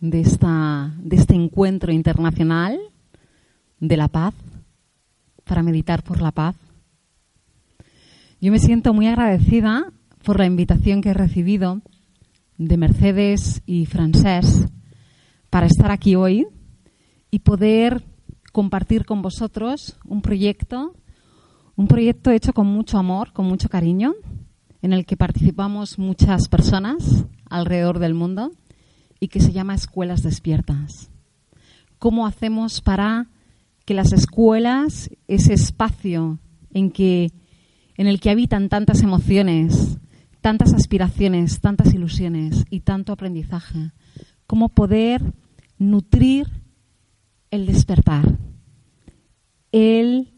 de, esta, de este encuentro internacional de la paz para meditar por la paz? Yo me siento muy agradecida por la invitación que he recibido de Mercedes y Francés para estar aquí hoy y poder compartir con vosotros un proyecto, un proyecto hecho con mucho amor, con mucho cariño, en el que participamos muchas personas alrededor del mundo y que se llama Escuelas Despiertas. ¿Cómo hacemos para que las escuelas, ese espacio en, que, en el que habitan tantas emociones, tantas aspiraciones, tantas ilusiones y tanto aprendizaje, cómo poder nutrir el despertar, el,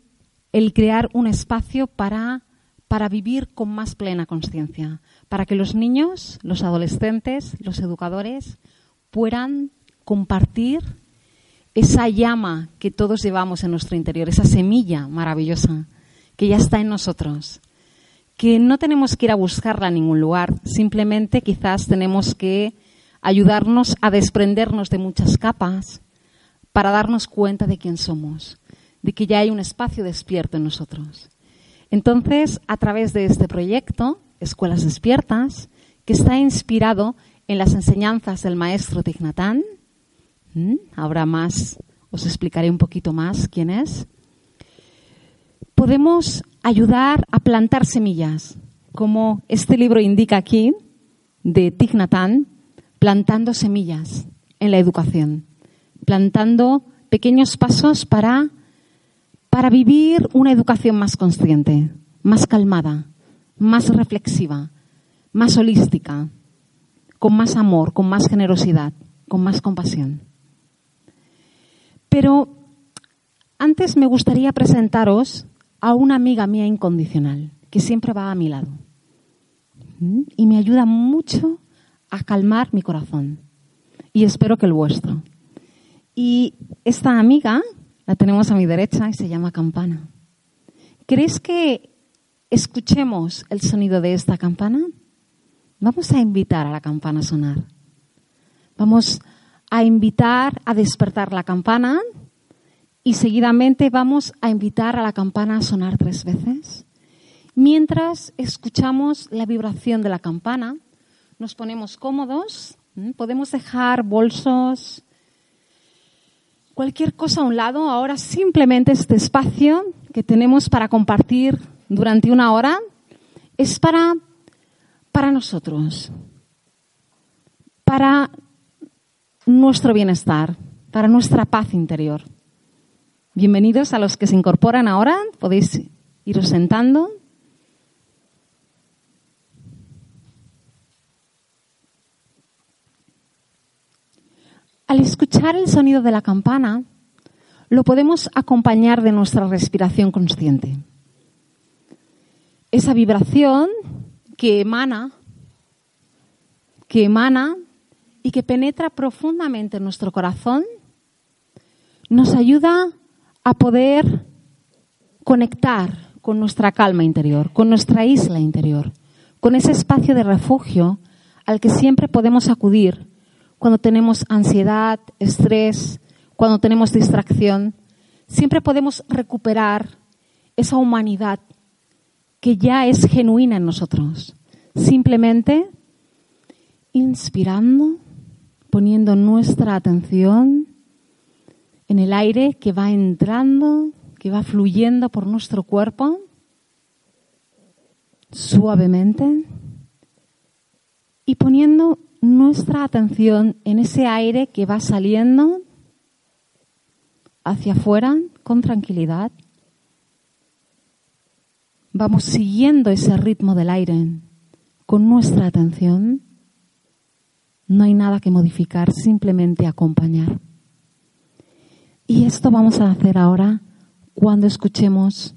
el crear un espacio para, para vivir con más plena conciencia, para que los niños, los adolescentes, los educadores puedan compartir esa llama que todos llevamos en nuestro interior, esa semilla maravillosa que ya está en nosotros, que no tenemos que ir a buscarla a ningún lugar, simplemente quizás tenemos que ayudarnos a desprendernos de muchas capas para darnos cuenta de quién somos, de que ya hay un espacio despierto en nosotros. Entonces, a través de este proyecto, Escuelas Despiertas, que está inspirado en las enseñanzas del maestro Tignatán. Habrá más, os explicaré un poquito más quién es. Podemos ayudar a plantar semillas, como este libro indica aquí, de Tignatán, plantando semillas en la educación, plantando pequeños pasos para, para vivir una educación más consciente, más calmada, más reflexiva, más holística, con más amor, con más generosidad, con más compasión. Pero antes me gustaría presentaros a una amiga mía incondicional, que siempre va a mi lado. Y me ayuda mucho a calmar mi corazón. Y espero que el vuestro. Y esta amiga la tenemos a mi derecha y se llama campana. ¿Crees que escuchemos el sonido de esta campana? Vamos a invitar a la campana a sonar. Vamos a invitar a despertar la campana y seguidamente vamos a invitar a la campana a sonar tres veces. Mientras escuchamos la vibración de la campana, nos ponemos cómodos, podemos dejar bolsos, cualquier cosa a un lado. Ahora simplemente este espacio que tenemos para compartir durante una hora es para para nosotros, para nuestro bienestar, para nuestra paz interior. Bienvenidos a los que se incorporan ahora, podéis iros sentando. Al escuchar el sonido de la campana, lo podemos acompañar de nuestra respiración consciente. Esa vibración que emana, que emana y que penetra profundamente en nuestro corazón, nos ayuda a poder conectar con nuestra calma interior, con nuestra isla interior, con ese espacio de refugio al que siempre podemos acudir cuando tenemos ansiedad, estrés, cuando tenemos distracción. Siempre podemos recuperar esa humanidad que ya es genuina en nosotros. Simplemente inspirando poniendo nuestra atención en el aire que va entrando, que va fluyendo por nuestro cuerpo suavemente y poniendo nuestra atención en ese aire que va saliendo hacia afuera con tranquilidad. Vamos siguiendo ese ritmo del aire con nuestra atención. No hay nada que modificar, simplemente acompañar. Y esto vamos a hacer ahora cuando escuchemos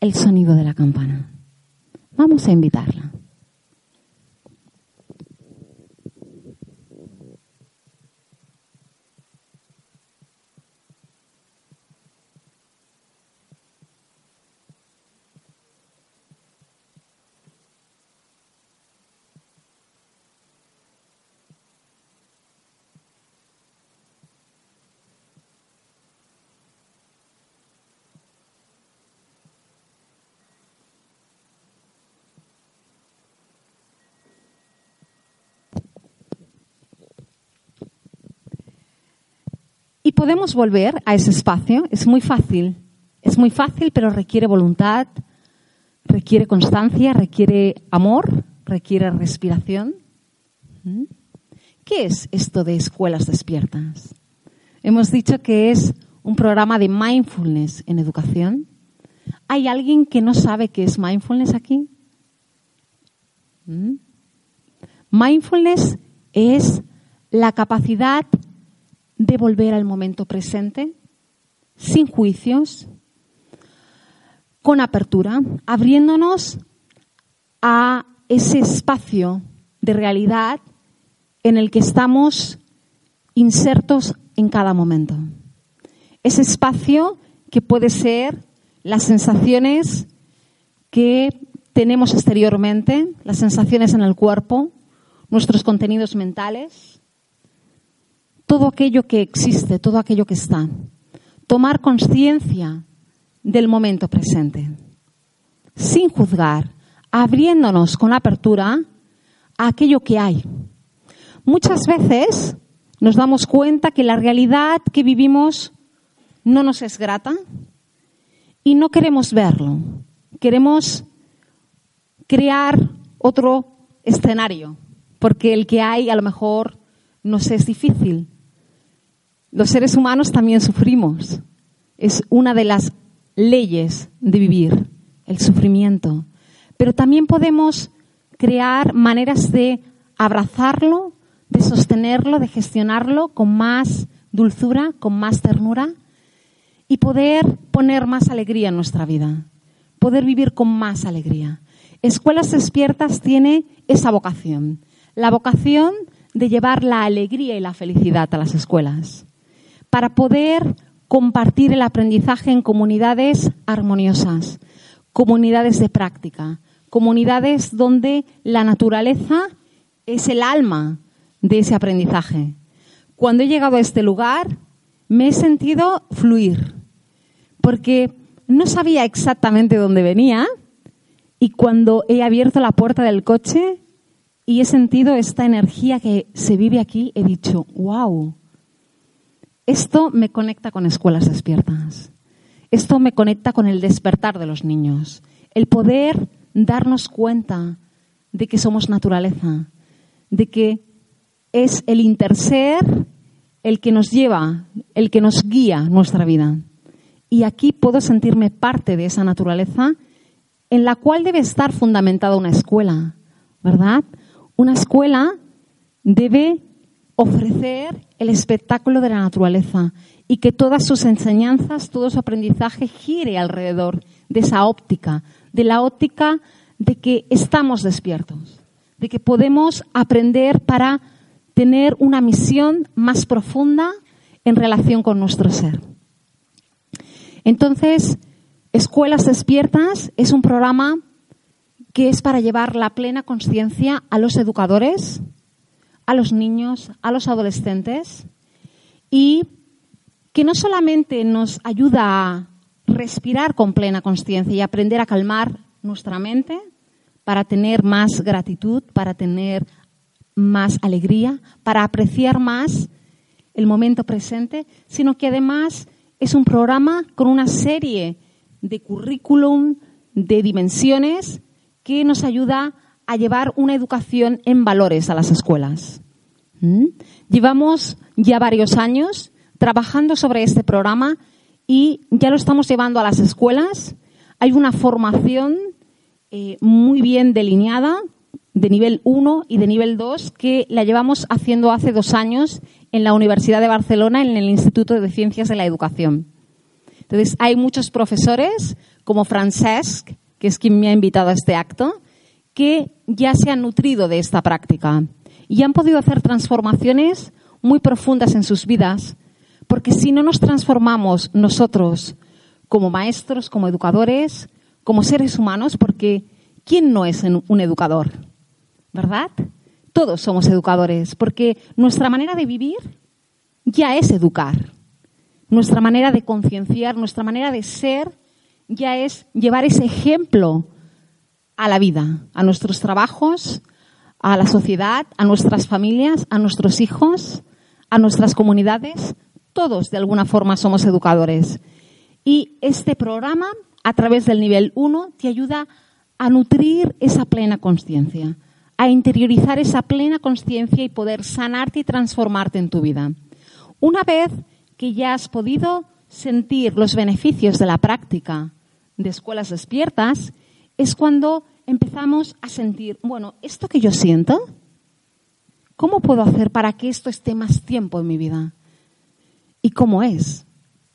el sonido de la campana. Vamos a invitarla. Podemos volver a ese espacio. Es muy fácil. Es muy fácil, pero requiere voluntad, requiere constancia, requiere amor, requiere respiración. ¿Mm? ¿Qué es esto de escuelas despiertas? Hemos dicho que es un programa de mindfulness en educación. ¿Hay alguien que no sabe qué es mindfulness aquí? ¿Mm? Mindfulness es la capacidad de volver al momento presente, sin juicios, con apertura, abriéndonos a ese espacio de realidad en el que estamos insertos en cada momento. Ese espacio que puede ser las sensaciones que tenemos exteriormente, las sensaciones en el cuerpo, nuestros contenidos mentales, todo aquello que existe, todo aquello que está. Tomar conciencia del momento presente, sin juzgar, abriéndonos con apertura a aquello que hay. Muchas veces nos damos cuenta que la realidad que vivimos no nos es grata y no queremos verlo. Queremos crear otro escenario, porque el que hay a lo mejor nos es difícil. Los seres humanos también sufrimos. Es una de las leyes de vivir, el sufrimiento. Pero también podemos crear maneras de abrazarlo, de sostenerlo, de gestionarlo con más dulzura, con más ternura y poder poner más alegría en nuestra vida, poder vivir con más alegría. Escuelas Despiertas tiene esa vocación, la vocación de llevar la alegría y la felicidad a las escuelas para poder compartir el aprendizaje en comunidades armoniosas, comunidades de práctica, comunidades donde la naturaleza es el alma de ese aprendizaje. Cuando he llegado a este lugar, me he sentido fluir, porque no sabía exactamente dónde venía y cuando he abierto la puerta del coche y he sentido esta energía que se vive aquí, he dicho, wow, esto me conecta con escuelas despiertas. Esto me conecta con el despertar de los niños. El poder darnos cuenta de que somos naturaleza, de que es el interser el que nos lleva, el que nos guía nuestra vida. Y aquí puedo sentirme parte de esa naturaleza en la cual debe estar fundamentada una escuela, ¿verdad? Una escuela debe ofrecer el espectáculo de la naturaleza y que todas sus enseñanzas, todo su aprendizaje gire alrededor de esa óptica, de la óptica de que estamos despiertos, de que podemos aprender para tener una misión más profunda en relación con nuestro ser. Entonces, Escuelas Despiertas es un programa que es para llevar la plena conciencia a los educadores, a los niños, a los adolescentes y que no solamente nos ayuda a respirar con plena conciencia y aprender a calmar nuestra mente para tener más gratitud, para tener más alegría, para apreciar más el momento presente, sino que además es un programa con una serie de currículum, de dimensiones, que nos ayuda a llevar una educación en valores a las escuelas. ¿Mm? Llevamos ya varios años trabajando sobre este programa y ya lo estamos llevando a las escuelas. Hay una formación eh, muy bien delineada de nivel 1 y de nivel 2 que la llevamos haciendo hace dos años en la Universidad de Barcelona, en el Instituto de Ciencias de la Educación. Entonces, hay muchos profesores, como Francesc, que es quien me ha invitado a este acto, que ya se han nutrido de esta práctica y han podido hacer transformaciones muy profundas en sus vidas, porque si no nos transformamos nosotros como maestros, como educadores, como seres humanos, porque ¿quién no es un educador? ¿Verdad? Todos somos educadores, porque nuestra manera de vivir ya es educar. Nuestra manera de concienciar, nuestra manera de ser, ya es llevar ese ejemplo a la vida, a nuestros trabajos, a la sociedad, a nuestras familias, a nuestros hijos, a nuestras comunidades. Todos, de alguna forma, somos educadores. Y este programa, a través del nivel 1, te ayuda a nutrir esa plena conciencia, a interiorizar esa plena conciencia y poder sanarte y transformarte en tu vida. Una vez que ya has podido sentir los beneficios de la práctica de escuelas despiertas, es cuando empezamos a sentir, bueno, esto que yo siento, ¿cómo puedo hacer para que esto esté más tiempo en mi vida? ¿Y cómo es?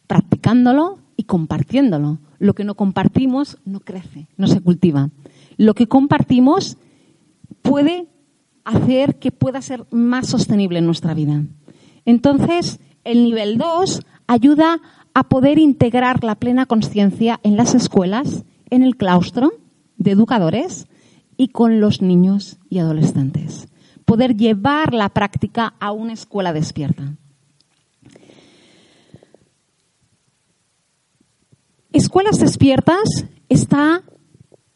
Practicándolo y compartiéndolo. Lo que no compartimos no crece, no se cultiva. Lo que compartimos puede hacer que pueda ser más sostenible en nuestra vida. Entonces, el nivel 2 ayuda a poder integrar la plena conciencia en las escuelas, en el claustro de educadores y con los niños y adolescentes. Poder llevar la práctica a una escuela despierta. Escuelas despiertas está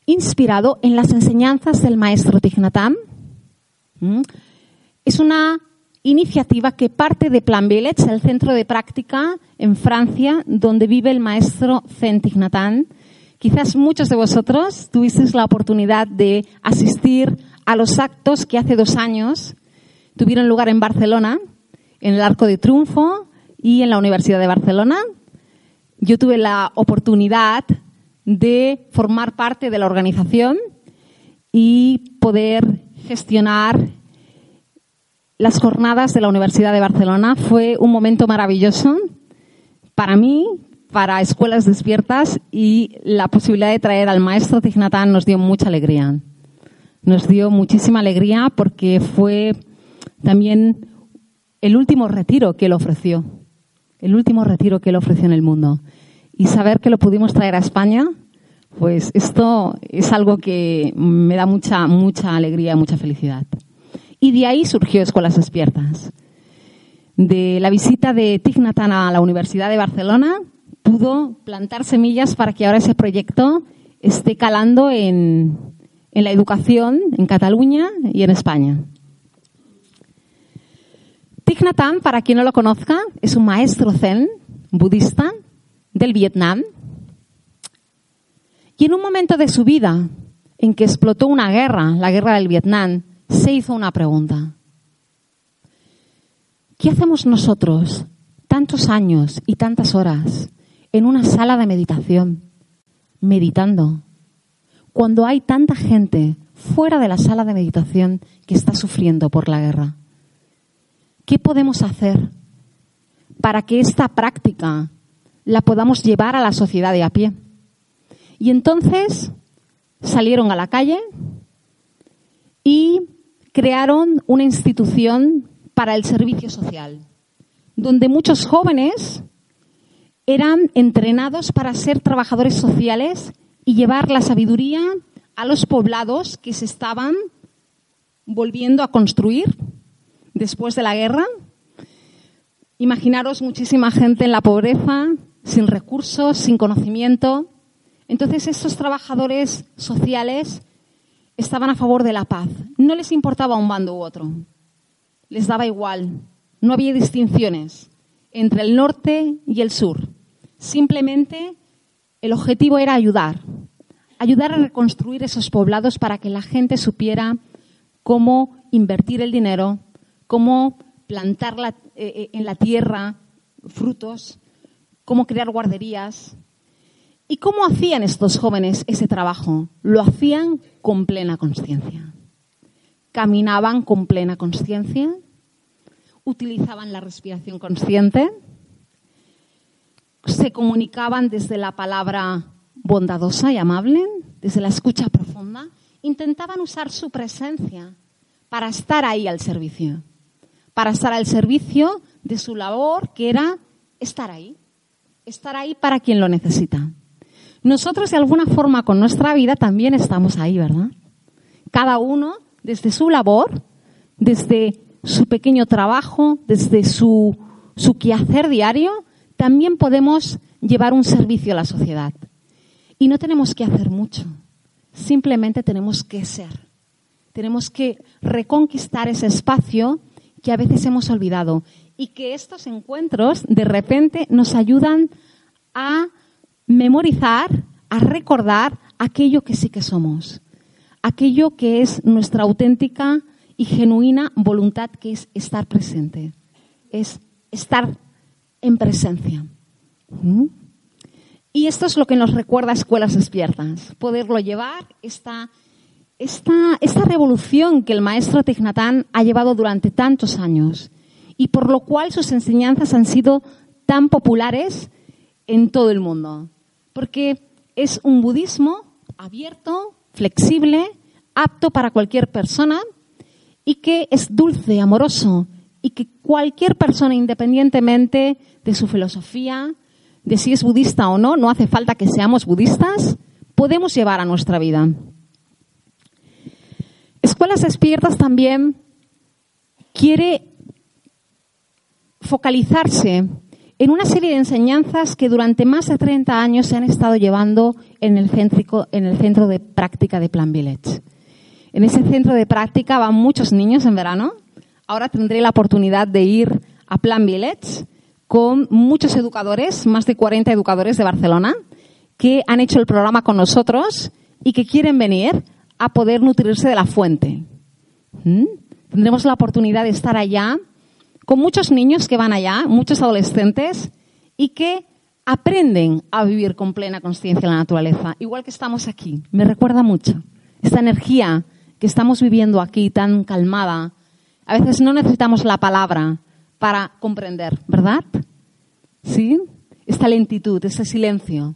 inspirado en las enseñanzas del maestro Tignatam. Es una iniciativa que parte de Plan Village, el centro de práctica en Francia, donde vive el maestro Zen Quizás muchos de vosotros tuvisteis la oportunidad de asistir a los actos que hace dos años tuvieron lugar en Barcelona, en el Arco de Triunfo y en la Universidad de Barcelona. Yo tuve la oportunidad de formar parte de la organización y poder gestionar las jornadas de la Universidad de Barcelona. Fue un momento maravilloso para mí, para escuelas despiertas y la posibilidad de traer al maestro Tignatán nos dio mucha alegría. Nos dio muchísima alegría porque fue también el último retiro que él ofreció. El último retiro que él ofreció en el mundo. Y saber que lo pudimos traer a España, pues esto es algo que me da mucha, mucha alegría, mucha felicidad. Y de ahí surgió Escuelas Despiertas. De la visita de Tignatan a la Universidad de Barcelona, pudo plantar semillas para que ahora ese proyecto esté calando en, en la educación en Cataluña y en España. Thich Nhat para quien no lo conozca, es un maestro zen budista del Vietnam. Y en un momento de su vida en que explotó una guerra, la guerra del Vietnam, se hizo una pregunta. ¿Qué hacemos nosotros tantos años y tantas horas en una sala de meditación, meditando, cuando hay tanta gente fuera de la sala de meditación que está sufriendo por la guerra? ¿Qué podemos hacer para que esta práctica la podamos llevar a la sociedad de a pie? Y entonces salieron a la calle y crearon una institución para el servicio social, donde muchos jóvenes eran entrenados para ser trabajadores sociales y llevar la sabiduría a los poblados que se estaban volviendo a construir después de la guerra. Imaginaros muchísima gente en la pobreza, sin recursos, sin conocimiento. Entonces, estos trabajadores sociales estaban a favor de la paz. No les importaba un bando u otro. les daba igual, no había distinciones entre el norte y el sur. Simplemente el objetivo era ayudar, ayudar a reconstruir esos poblados para que la gente supiera cómo invertir el dinero, cómo plantar eh, eh, en la tierra frutos, cómo crear guarderías. ¿Y cómo hacían estos jóvenes ese trabajo? Lo hacían con plena conciencia. Caminaban con plena conciencia, utilizaban la respiración consciente, se comunicaban desde la palabra bondadosa y amable, desde la escucha profunda, intentaban usar su presencia para estar ahí al servicio, para estar al servicio de su labor, que era estar ahí, estar ahí para quien lo necesita. Nosotros de alguna forma con nuestra vida también estamos ahí, ¿verdad? Cada uno desde su labor, desde su pequeño trabajo, desde su, su quehacer diario, también podemos llevar un servicio a la sociedad. Y no tenemos que hacer mucho, simplemente tenemos que ser. Tenemos que reconquistar ese espacio que a veces hemos olvidado y que estos encuentros de repente nos ayudan a memorizar, a recordar aquello que sí que somos, aquello que es nuestra auténtica y genuina voluntad, que es estar presente, es estar en presencia. ¿Mm? Y esto es lo que nos recuerda Escuelas Despiertas, poderlo llevar, esta, esta, esta revolución que el maestro Tignatán ha llevado durante tantos años y por lo cual sus enseñanzas han sido tan populares en todo el mundo. Porque es un budismo abierto, flexible, apto para cualquier persona y que es dulce, amoroso y que cualquier persona, independientemente de su filosofía, de si es budista o no, no hace falta que seamos budistas, podemos llevar a nuestra vida. Escuelas Despiertas también quiere focalizarse en una serie de enseñanzas que durante más de 30 años se han estado llevando en el, en el centro de práctica de Plan Village. En ese centro de práctica van muchos niños en verano. Ahora tendré la oportunidad de ir a Plan Village con muchos educadores, más de 40 educadores de Barcelona, que han hecho el programa con nosotros y que quieren venir a poder nutrirse de la fuente. ¿Mm? Tendremos la oportunidad de estar allá con muchos niños que van allá, muchos adolescentes, y que aprenden a vivir con plena conciencia la naturaleza, igual que estamos aquí. Me recuerda mucho esta energía que estamos viviendo aquí tan calmada. A veces no necesitamos la palabra para comprender, ¿verdad? ¿Sí? Esta lentitud, este silencio,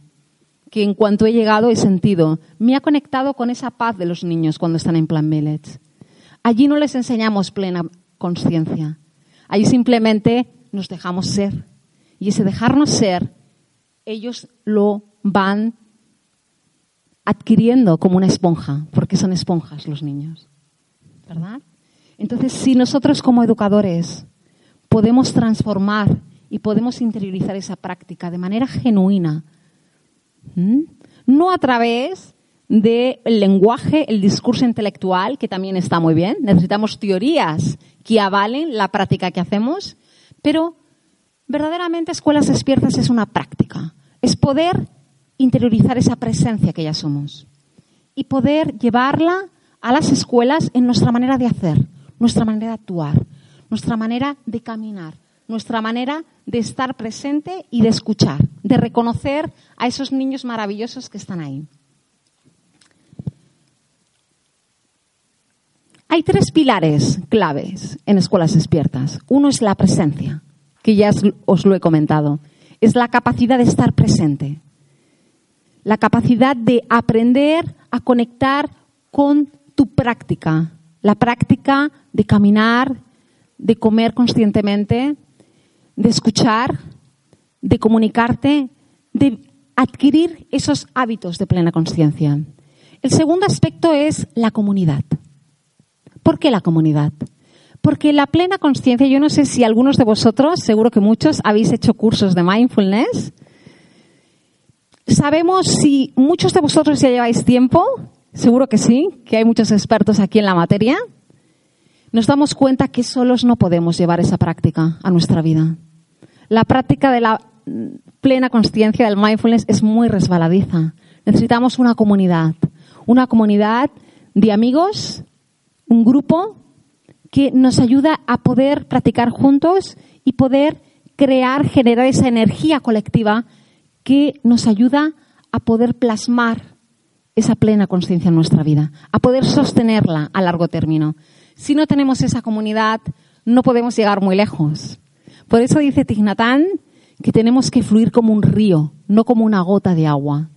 que en cuanto he llegado he sentido, me ha conectado con esa paz de los niños cuando están en Plan Village. Allí no les enseñamos plena conciencia, Ahí simplemente nos dejamos ser. Y ese dejarnos ser, ellos lo van adquiriendo como una esponja, porque son esponjas los niños. ¿Verdad? Entonces, si nosotros como educadores podemos transformar y podemos interiorizar esa práctica de manera genuina, no a través del lenguaje, el discurso intelectual, que también está muy bien, necesitamos teorías que avalen la práctica que hacemos, pero verdaderamente Escuelas Despiertas es una práctica, es poder interiorizar esa presencia que ya somos y poder llevarla a las escuelas en nuestra manera de hacer, nuestra manera de actuar, nuestra manera de caminar, nuestra manera de estar presente y de escuchar, de reconocer a esos niños maravillosos que están ahí. Hay tres pilares claves en escuelas despiertas. Uno es la presencia, que ya os lo he comentado. Es la capacidad de estar presente. La capacidad de aprender a conectar con tu práctica. La práctica de caminar, de comer conscientemente, de escuchar, de comunicarte, de adquirir esos hábitos de plena conciencia. El segundo aspecto es la comunidad. ¿Por qué la comunidad? Porque la plena conciencia, yo no sé si algunos de vosotros, seguro que muchos, habéis hecho cursos de mindfulness. Sabemos si muchos de vosotros ya lleváis tiempo, seguro que sí, que hay muchos expertos aquí en la materia. nos damos cuenta que solos no podemos llevar esa práctica a nuestra vida. La práctica de la plena conciencia del mindfulness es muy resbaladiza. Necesitamos una comunidad, una comunidad de amigos, un grupo que nos ayuda a poder practicar juntos y poder crear, generar esa energía colectiva que nos ayuda a poder plasmar esa plena conciencia en nuestra vida, a poder sostenerla a largo término. Si no tenemos esa comunidad, no podemos llegar muy lejos. Por eso dice Tignatán que tenemos que fluir como un río, no como una gota de agua.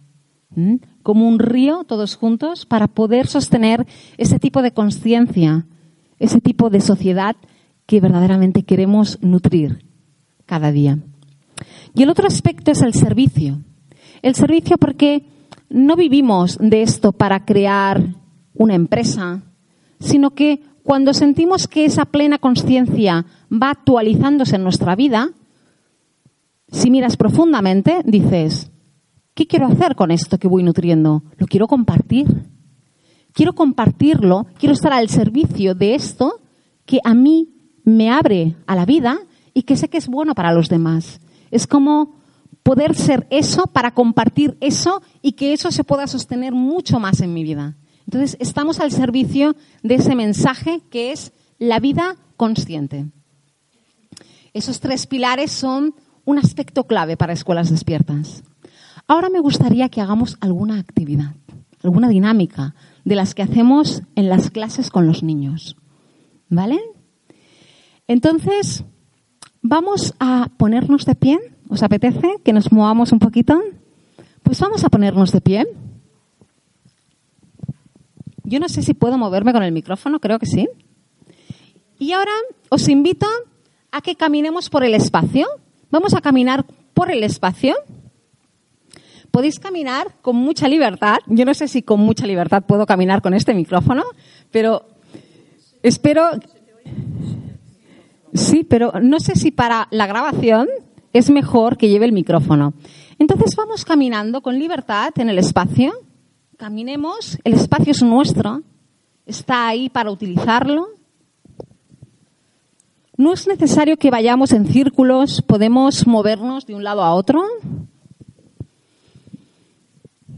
Como un río, todos juntos, para poder sostener ese tipo de conciencia, ese tipo de sociedad que verdaderamente queremos nutrir cada día. Y el otro aspecto es el servicio. El servicio porque no vivimos de esto para crear una empresa, sino que cuando sentimos que esa plena conciencia va actualizándose en nuestra vida, si miras profundamente, dices, ¿qué quiero hacer con esto que voy nutriendo? Lo quiero compartir. Quiero compartirlo, quiero estar al servicio de esto que a mí me abre a la vida y que sé que es bueno para los demás. Es como poder ser eso para compartir eso y que eso se pueda sostener mucho más en mi vida. Entonces, estamos al servicio de ese mensaje que es la vida consciente. Esos tres pilares son un aspecto clave para escuelas despiertas. Ahora me gustaría que hagamos alguna actividad, alguna dinámica de las que hacemos en las clases con los niños. ¿Vale? Entonces, vamos a ponernos de pie. ¿Os apetece que nos movamos un poquito? Pues vamos a ponernos de pie. Yo no sé si puedo moverme con el micrófono, creo que sí. Y ahora os invito a que caminemos por el espacio. Vamos a caminar por el espacio. Podéis caminar con mucha libertad. Yo no sé si con mucha libertad puedo caminar con este micrófono, pero espero. Sí, pero no sé si para la grabación es mejor que lleve el micrófono. Entonces vamos caminando con libertad en el espacio caminemos, el espacio es nuestro, está ahí para utilizarlo. No es necesario que vayamos en círculos, podemos movernos de un lado a otro.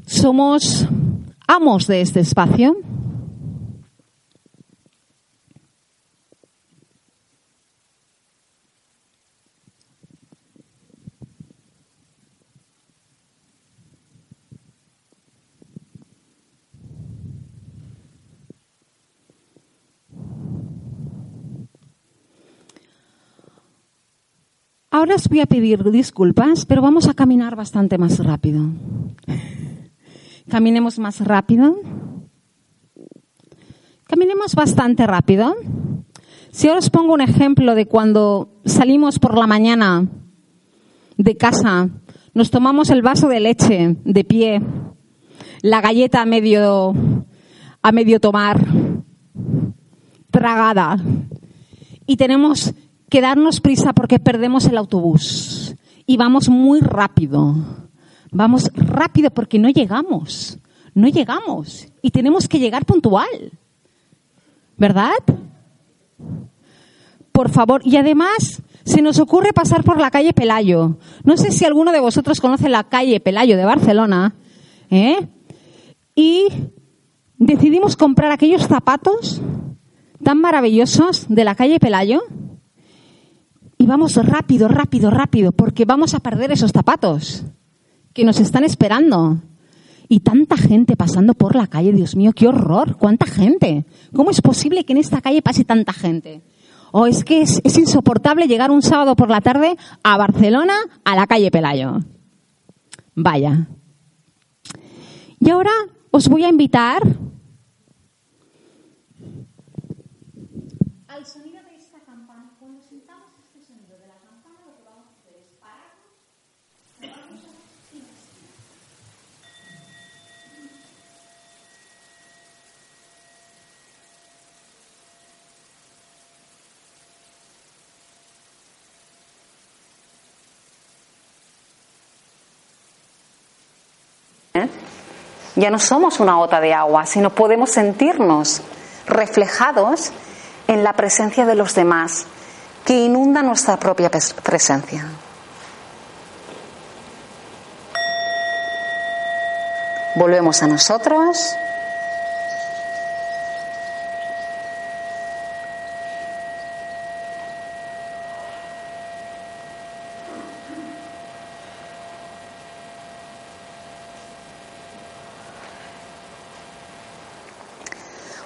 Somos amos de este espacio. Ahora os voy a pedir disculpas, pero vamos a caminar bastante más rápido. Caminemos más rápido. Caminemos bastante rápido. Si os pongo un ejemplo de cuando salimos por la mañana de casa, nos tomamos el vaso de leche de pie, la galleta a medio, a medio tomar, tragada, y tenemos que darnos prisa porque perdemos el autobús y vamos muy rápido. Vamos rápido porque no llegamos. No llegamos y tenemos que llegar puntual. ¿Verdad? Por favor, y además se nos ocurre pasar por la calle Pelayo. No sé si alguno de vosotros conoce la calle Pelayo de Barcelona. ¿eh? Y decidimos comprar aquellos zapatos tan maravillosos de la calle Pelayo y vamos rápido, rápido, rápido, porque vamos a perder esos zapatos que nos están esperando. Y tanta gente pasando por la calle, Dios mío, qué horror, cuánta gente. ¿Cómo es posible que en esta calle pase tanta gente? O es que es, es insoportable llegar un sábado por la tarde a Barcelona, a la calle Pelayo. Vaya. Y ahora os voy a invitar ya no somos una gota de agua, sino podemos sentirnos reflejados en la presencia de los demás que inunda nuestra propia presencia. Volvemos a nosotros.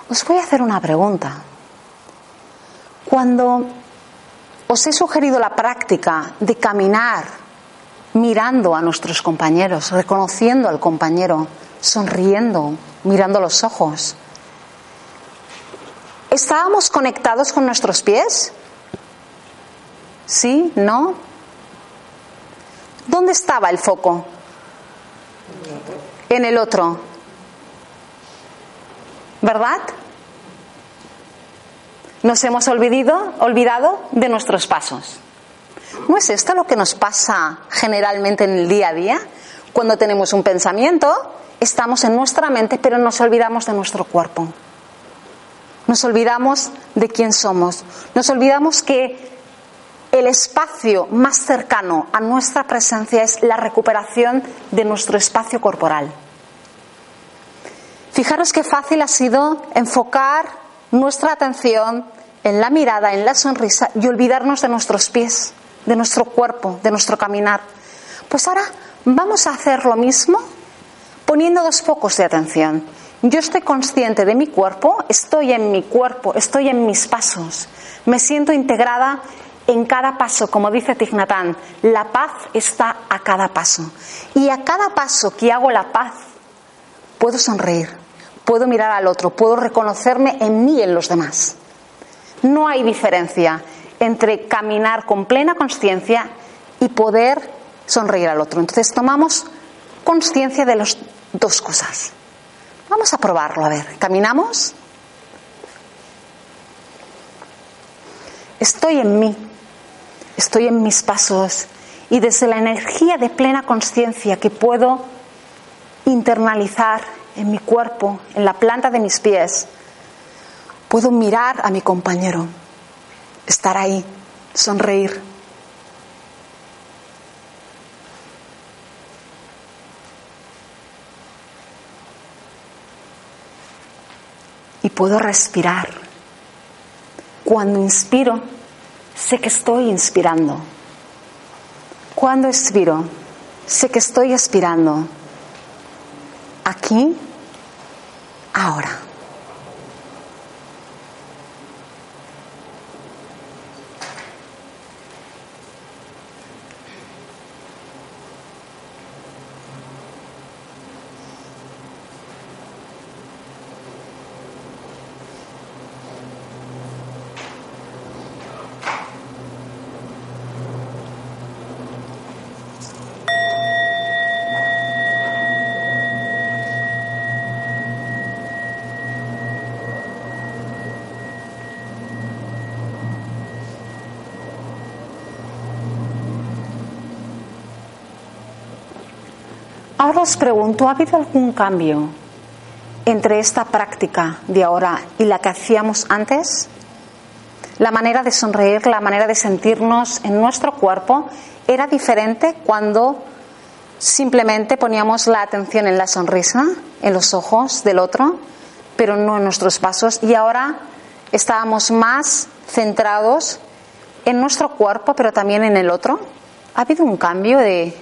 Os voy a hacer una pregunta. Cuando os he sugerido la práctica de caminar mirando a nuestros compañeros, reconociendo al compañero, sonriendo, mirando los ojos, ¿estábamos conectados con nuestros pies? ¿Sí? ¿No? ¿Dónde estaba el foco? En el otro. ¿Verdad? Nos hemos olvidado, olvidado de nuestros pasos. ¿No es esto lo que nos pasa generalmente en el día a día? Cuando tenemos un pensamiento, estamos en nuestra mente, pero nos olvidamos de nuestro cuerpo. Nos olvidamos de quién somos. Nos olvidamos que el espacio más cercano a nuestra presencia es la recuperación de nuestro espacio corporal. Fijaros qué fácil ha sido enfocar nuestra atención en la mirada, en la sonrisa y olvidarnos de nuestros pies, de nuestro cuerpo, de nuestro caminar. Pues ahora vamos a hacer lo mismo poniendo dos focos de atención. Yo estoy consciente de mi cuerpo, estoy en mi cuerpo, estoy en mis pasos, me siento integrada en cada paso, como dice Tignatán, la paz está a cada paso. Y a cada paso que hago la paz, puedo sonreír, puedo mirar al otro, puedo reconocerme en mí y en los demás. No hay diferencia entre caminar con plena conciencia y poder sonreír al otro. Entonces tomamos conciencia de las dos cosas. Vamos a probarlo, a ver. ¿Caminamos? Estoy en mí, estoy en mis pasos y desde la energía de plena conciencia que puedo internalizar en mi cuerpo, en la planta de mis pies, puedo mirar a mi compañero, estar ahí, sonreír. Y puedo respirar. Cuando inspiro, sé que estoy inspirando. Cuando expiro, sé que estoy expirando. Aquí ahora. Os pregunto, ¿ha habido algún cambio entre esta práctica de ahora y la que hacíamos antes? La manera de sonreír, la manera de sentirnos en nuestro cuerpo era diferente cuando simplemente poníamos la atención en la sonrisa, en los ojos del otro, pero no en nuestros pasos. Y ahora estábamos más centrados en nuestro cuerpo, pero también en el otro. ¿Ha habido un cambio de,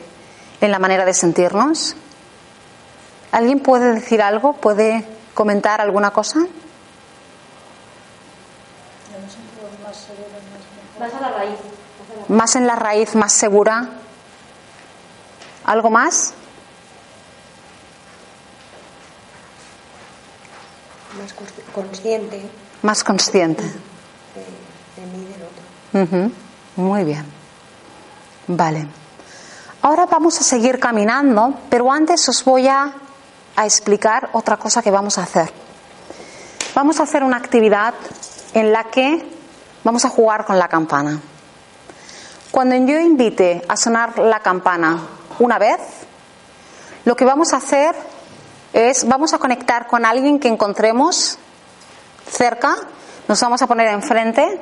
en la manera de sentirnos? ¿Alguien puede decir algo? ¿Puede comentar alguna cosa? Más a la raíz. Más en la raíz, más segura. ¿Algo más? Más consciente. Más consciente. De, mí y del otro. Muy bien. Vale. Ahora vamos a seguir caminando, pero antes os voy a, explicar otra cosa que vamos a hacer. Vamos a hacer una actividad en la que vamos a jugar con la campana. Cuando yo invite a sonar la campana una vez, lo que vamos a hacer es, vamos a conectar con alguien que encontremos cerca, nos vamos a poner enfrente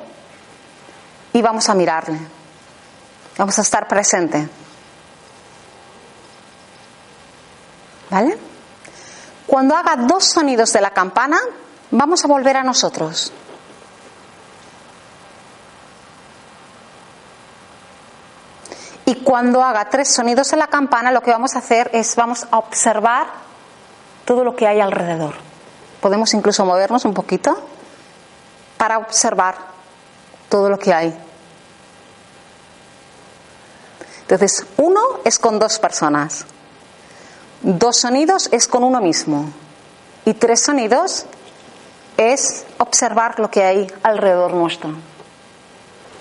y vamos a mirarle. Vamos a estar presente. ¿Vale? Cuando haga dos sonidos de la campana, vamos a volver a nosotros. Y cuando haga tres sonidos en la campana, lo que vamos a hacer es vamos a observar todo lo que hay alrededor. Podemos incluso movernos un poquito para observar todo lo que hay. Entonces, uno es con dos personas, dos sonidos es con uno mismo y tres sonidos es observar lo que hay alrededor nuestro.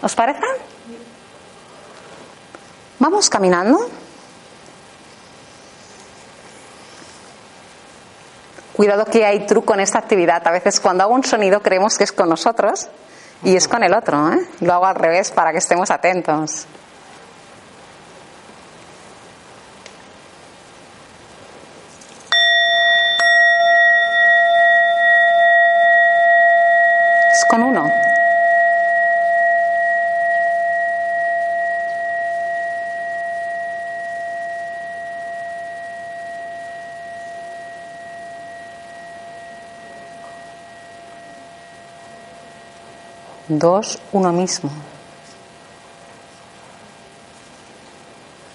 ¿Os parece? Vamos caminando. Cuidado que hay truco en esta actividad. A veces cuando hago un sonido creemos que es con nosotros y es con el otro. ¿eh? Lo hago al revés para que estemos atentos. Es con uno. Dos, uno mismo.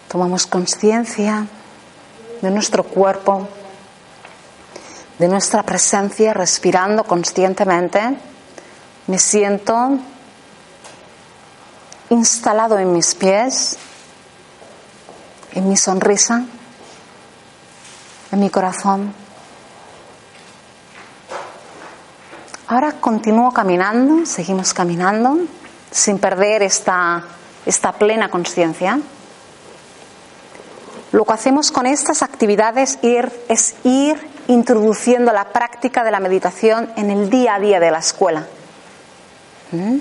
Tomamos conciencia de nuestro cuerpo, de nuestra presencia, respirando conscientemente. Me siento instalado en mis pies, en mi sonrisa, en mi corazón. Ahora continúo caminando, seguimos caminando, sin perder esta, esta plena conciencia. Lo que hacemos con estas actividades ir, es ir introduciendo la práctica de la meditación en el día a día de la escuela. ¿Mm?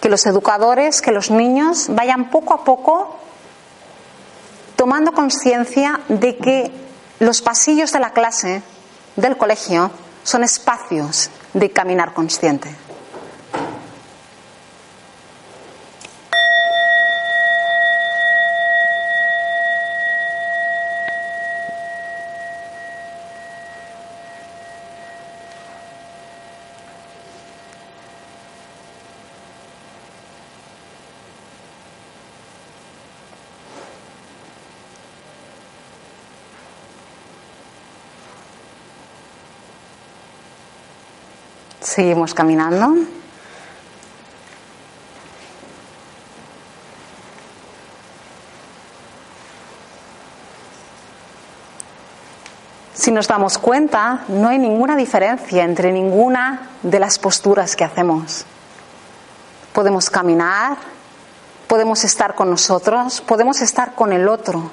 Que los educadores, que los niños vayan poco a poco tomando conciencia de que los pasillos de la clase, del colegio, son espacios de caminar consciente. Seguimos caminando. Si nos damos cuenta, no hay ninguna diferencia entre ninguna de las posturas que hacemos. Podemos caminar, podemos estar con nosotros, podemos estar con el otro,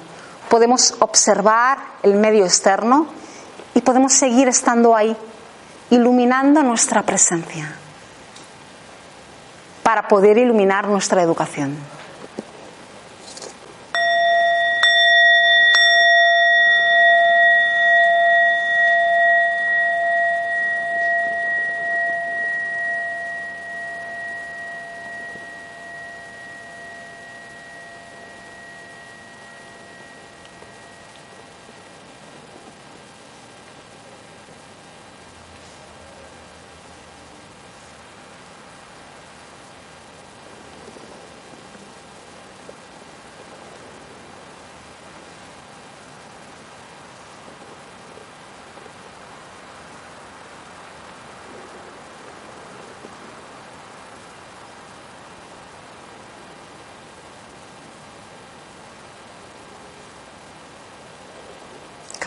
podemos observar el medio externo y podemos seguir estando ahí iluminando nuestra presencia para poder iluminar nuestra educación.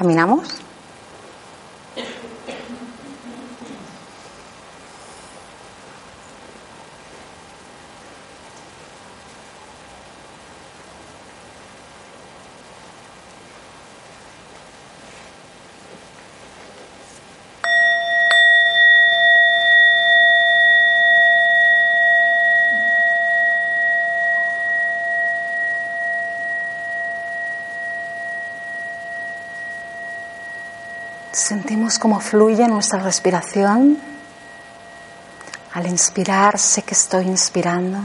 ¿Caminamos? Sentimos cómo fluye nuestra respiración Al inspirar sé que estoy inspirando.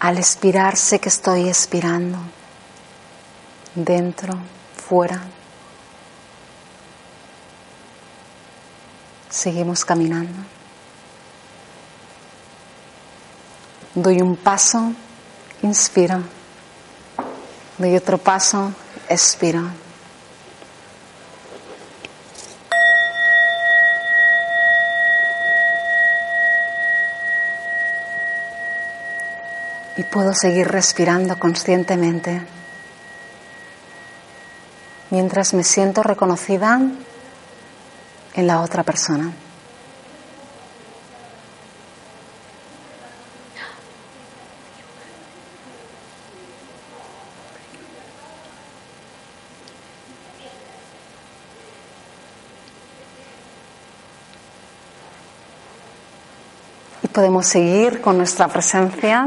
Al expirar sé que estoy expirando. Dentro, fuera. Seguimos caminando. Doy un paso, inspiro. Doy otro paso, expiro. Puedo seguir respirando conscientemente mientras me siento reconocida en la otra persona. Y podemos seguir con nuestra presencia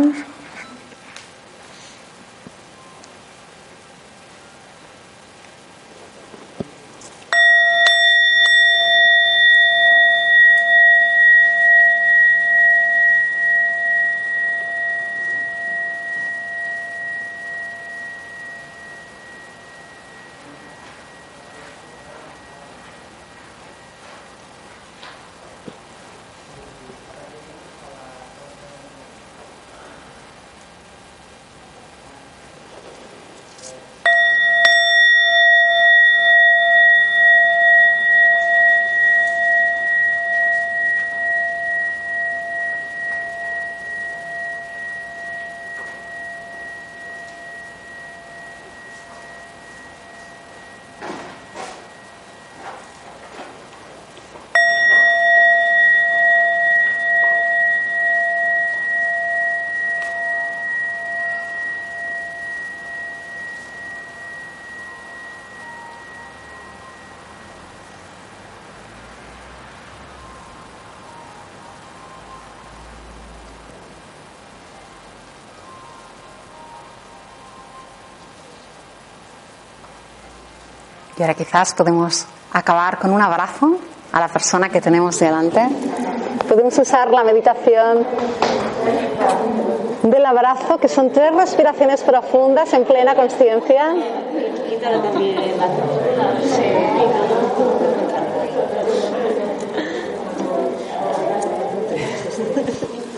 Y ahora quizás podemos acabar con un abrazo a la persona que tenemos delante. Podemos usar la meditación del abrazo, que son tres respiraciones profundas en plena conciencia.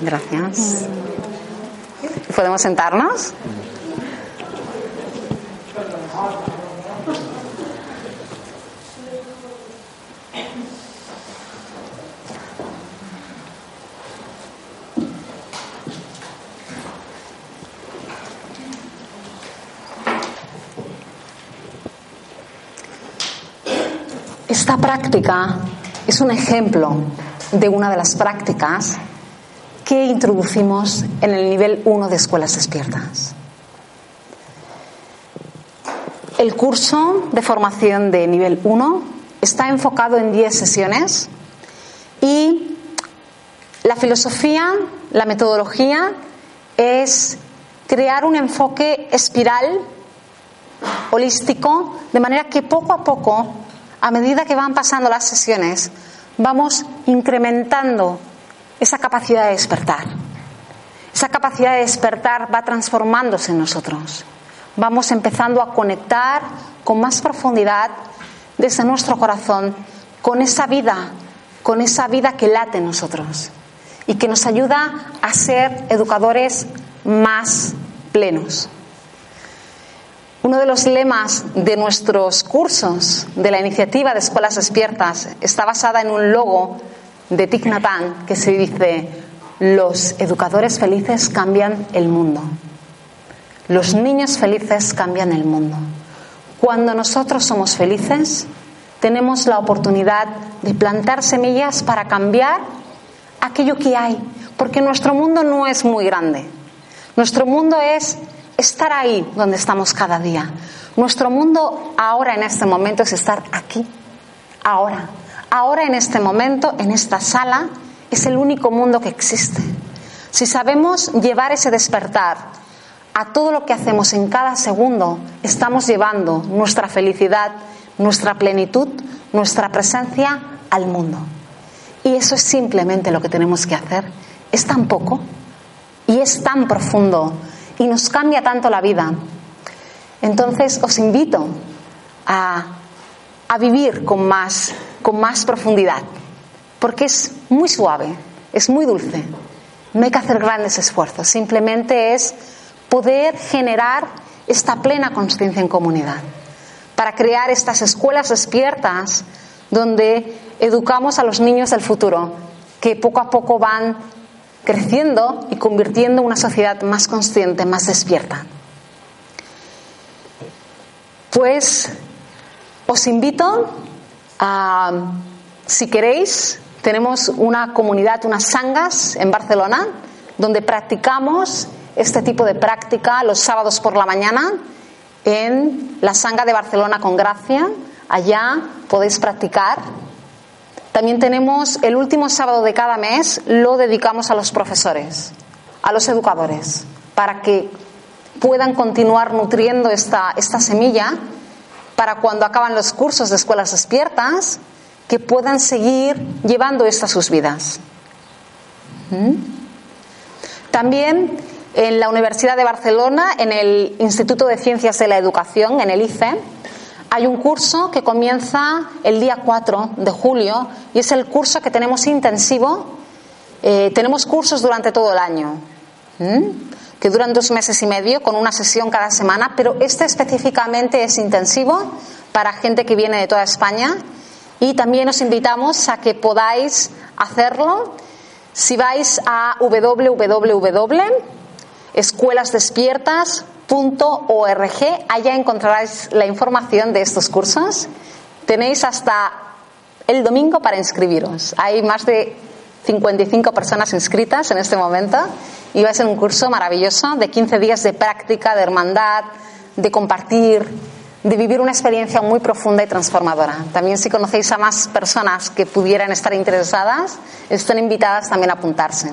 Gracias. ¿Podemos sentarnos? Esta práctica es un ejemplo de una de las prácticas que introducimos en el nivel 1 de escuelas despiertas. El curso de formación de nivel 1 está enfocado en 10 sesiones y la filosofía, la metodología es crear un enfoque espiral holístico de manera que poco a poco a medida que van pasando las sesiones, vamos incrementando esa capacidad de despertar. Esa capacidad de despertar va transformándose en nosotros. Vamos empezando a conectar con más profundidad desde nuestro corazón con esa vida, con esa vida que late en nosotros y que nos ayuda a ser educadores más plenos. Uno de los lemas de nuestros cursos de la iniciativa de Escuelas Despiertas está basada en un logo de Thich que se dice los educadores felices cambian el mundo. Los niños felices cambian el mundo. Cuando nosotros somos felices, tenemos la oportunidad de plantar semillas para cambiar aquello que hay, porque nuestro mundo no es muy grande. Nuestro mundo es estar ahí donde estamos cada día. Nuestro mundo ahora en este momento es estar aquí, ahora. Ahora en este momento, en esta sala, es el único mundo que existe. Si sabemos llevar ese despertar a todo lo que hacemos en cada segundo, estamos llevando nuestra felicidad, nuestra plenitud, nuestra presencia al mundo. Y eso es simplemente lo que tenemos que hacer. Es tan poco y es tan profundo y nos cambia tanto la vida. Entonces os invito a, a vivir con más, con más profundidad, porque es muy suave, es muy dulce. No hay que hacer grandes esfuerzos, simplemente es poder generar esta plena conciencia en comunidad, para crear estas escuelas despiertas donde educamos a los niños del futuro, que poco a poco van creciendo y convirtiendo una sociedad más consciente, más despierta. Pues os invito a, si queréis, tenemos una comunidad, unas sangas en Barcelona, donde practicamos este tipo de práctica los sábados por la mañana en la sanga de Barcelona con Gracia. Allá podéis practicar. También tenemos el último sábado de cada mes, lo dedicamos a los profesores, a los educadores, para que puedan continuar nutriendo esta, esta semilla para cuando acaban los cursos de escuelas despiertas, que puedan seguir llevando esto a sus vidas. ¿Mm? También en la Universidad de Barcelona, en el Instituto de Ciencias de la Educación, en el ICE, hay un curso que comienza el día 4 de julio y es el curso que tenemos intensivo. Eh, tenemos cursos durante todo el año, que duran dos meses y medio con una sesión cada semana, pero este específicamente es intensivo para gente que viene de toda España y también os invitamos a que podáis hacerlo si vais a www escuelasdespiertas.org. Allá encontraréis la información de estos cursos. Tenéis hasta el domingo para inscribiros. Hay más de 55 personas inscritas en este momento y va a ser un curso maravilloso de 15 días de práctica, de hermandad, de compartir, de vivir una experiencia muy profunda y transformadora. También si conocéis a más personas que pudieran estar interesadas, están invitadas también a apuntarse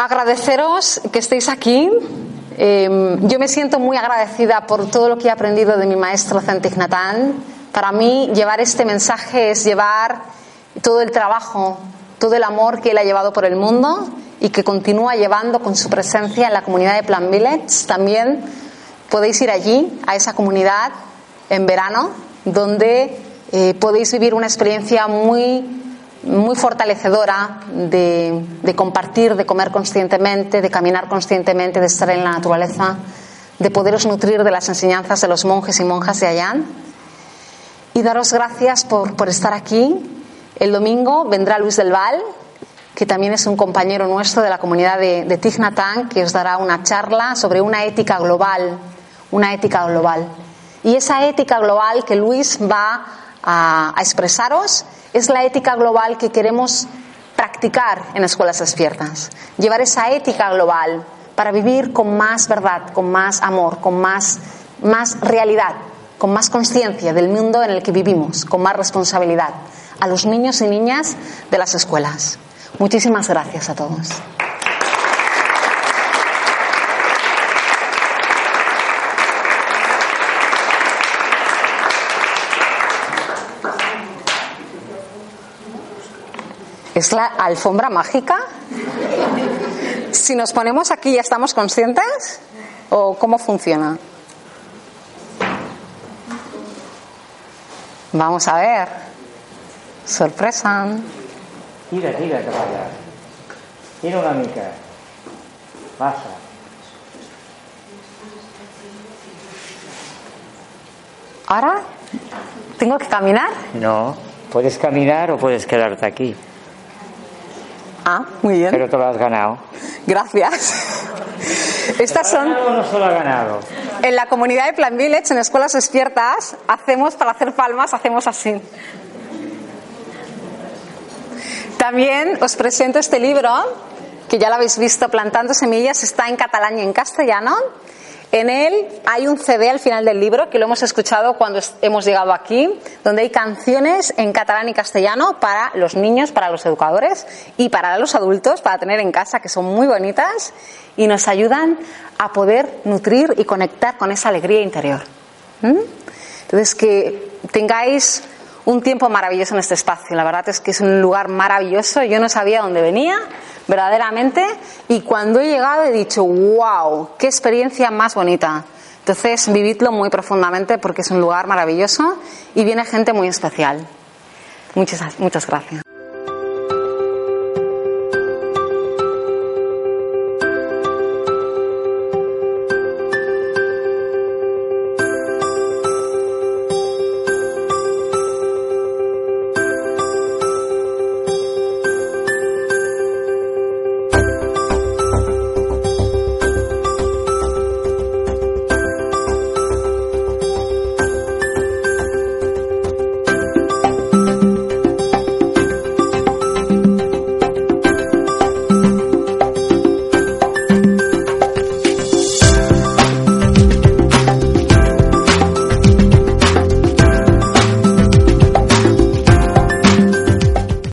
agradeceros que estéis aquí. Em, yo me siento muy agradecida por todo lo que he aprendido de mi maestro Centig Para mí, llevar este mensaje es llevar todo el trabajo, todo el amor que él ha llevado por el mundo y que continúa llevando con su presencia en la comunidad de Plan Village. También podéis ir allí, a esa comunidad, en verano, donde eh, podéis vivir una experiencia muy muy fortalecedora de, compartir, de comer conscientemente, de caminar conscientemente, de estar en la naturaleza, de poderos nutrir de las enseñanzas de los monjes y monjas de allá. Y daros gracias por, estar aquí. El domingo vendrá Luis del Val, que también es un compañero nuestro de la comunidad de, de que os dará una charla sobre una ética global, una ética global. Y esa ética global que Luis va a expresaros es la ética global que queremos practicar en escuelas despiertas. Llevar esa ética global para vivir con más verdad, con más amor, con más, más realidad, con más conciencia del mundo en el que vivimos, con más responsabilidad a los niños y niñas de las escuelas. Muchísimas gracias a todos. ¿Es la alfombra mágica? Si nos ponemos aquí, ¿ya estamos conscientes? ¿O cómo funciona? Vamos a ver. Sorpresa. Tira, tira cap allà. Tira una mica. Passa. ¿Ahora? ¿Tengo que caminar? No. Puedes caminar o puedes quedarte aquí. Ah, muy bien. Pero te lo has ganado. Gracias. Estas son. no solo ha ganado. En la comunidad de Plan Village, en escuelas despiertas, hacemos, para hacer palmas, hacemos así. También os presento este libro, que ya lo habéis visto, Plantando Semillas, está en catalán y en castellano. En él hay un CD al final del libro que lo hemos escuchado cuando hemos llegado aquí, donde hay canciones en catalán y castellano para los niños, para los educadores y para los adultos, para tener en casa, que son muy bonitas y nos ayudan a poder nutrir y conectar con esa alegría interior. ¿Mm? Entonces, que tengáis un tiempo maravilloso en este espacio. La verdad es que es un lugar maravilloso. Yo no sabía dónde venía, verdaderamente, y cuando he llegado he dicho, wow, qué experiencia más bonita. Entonces, vividlo muy profundamente porque es un lugar maravilloso y viene gente muy especial. Muchas, muchas gracias.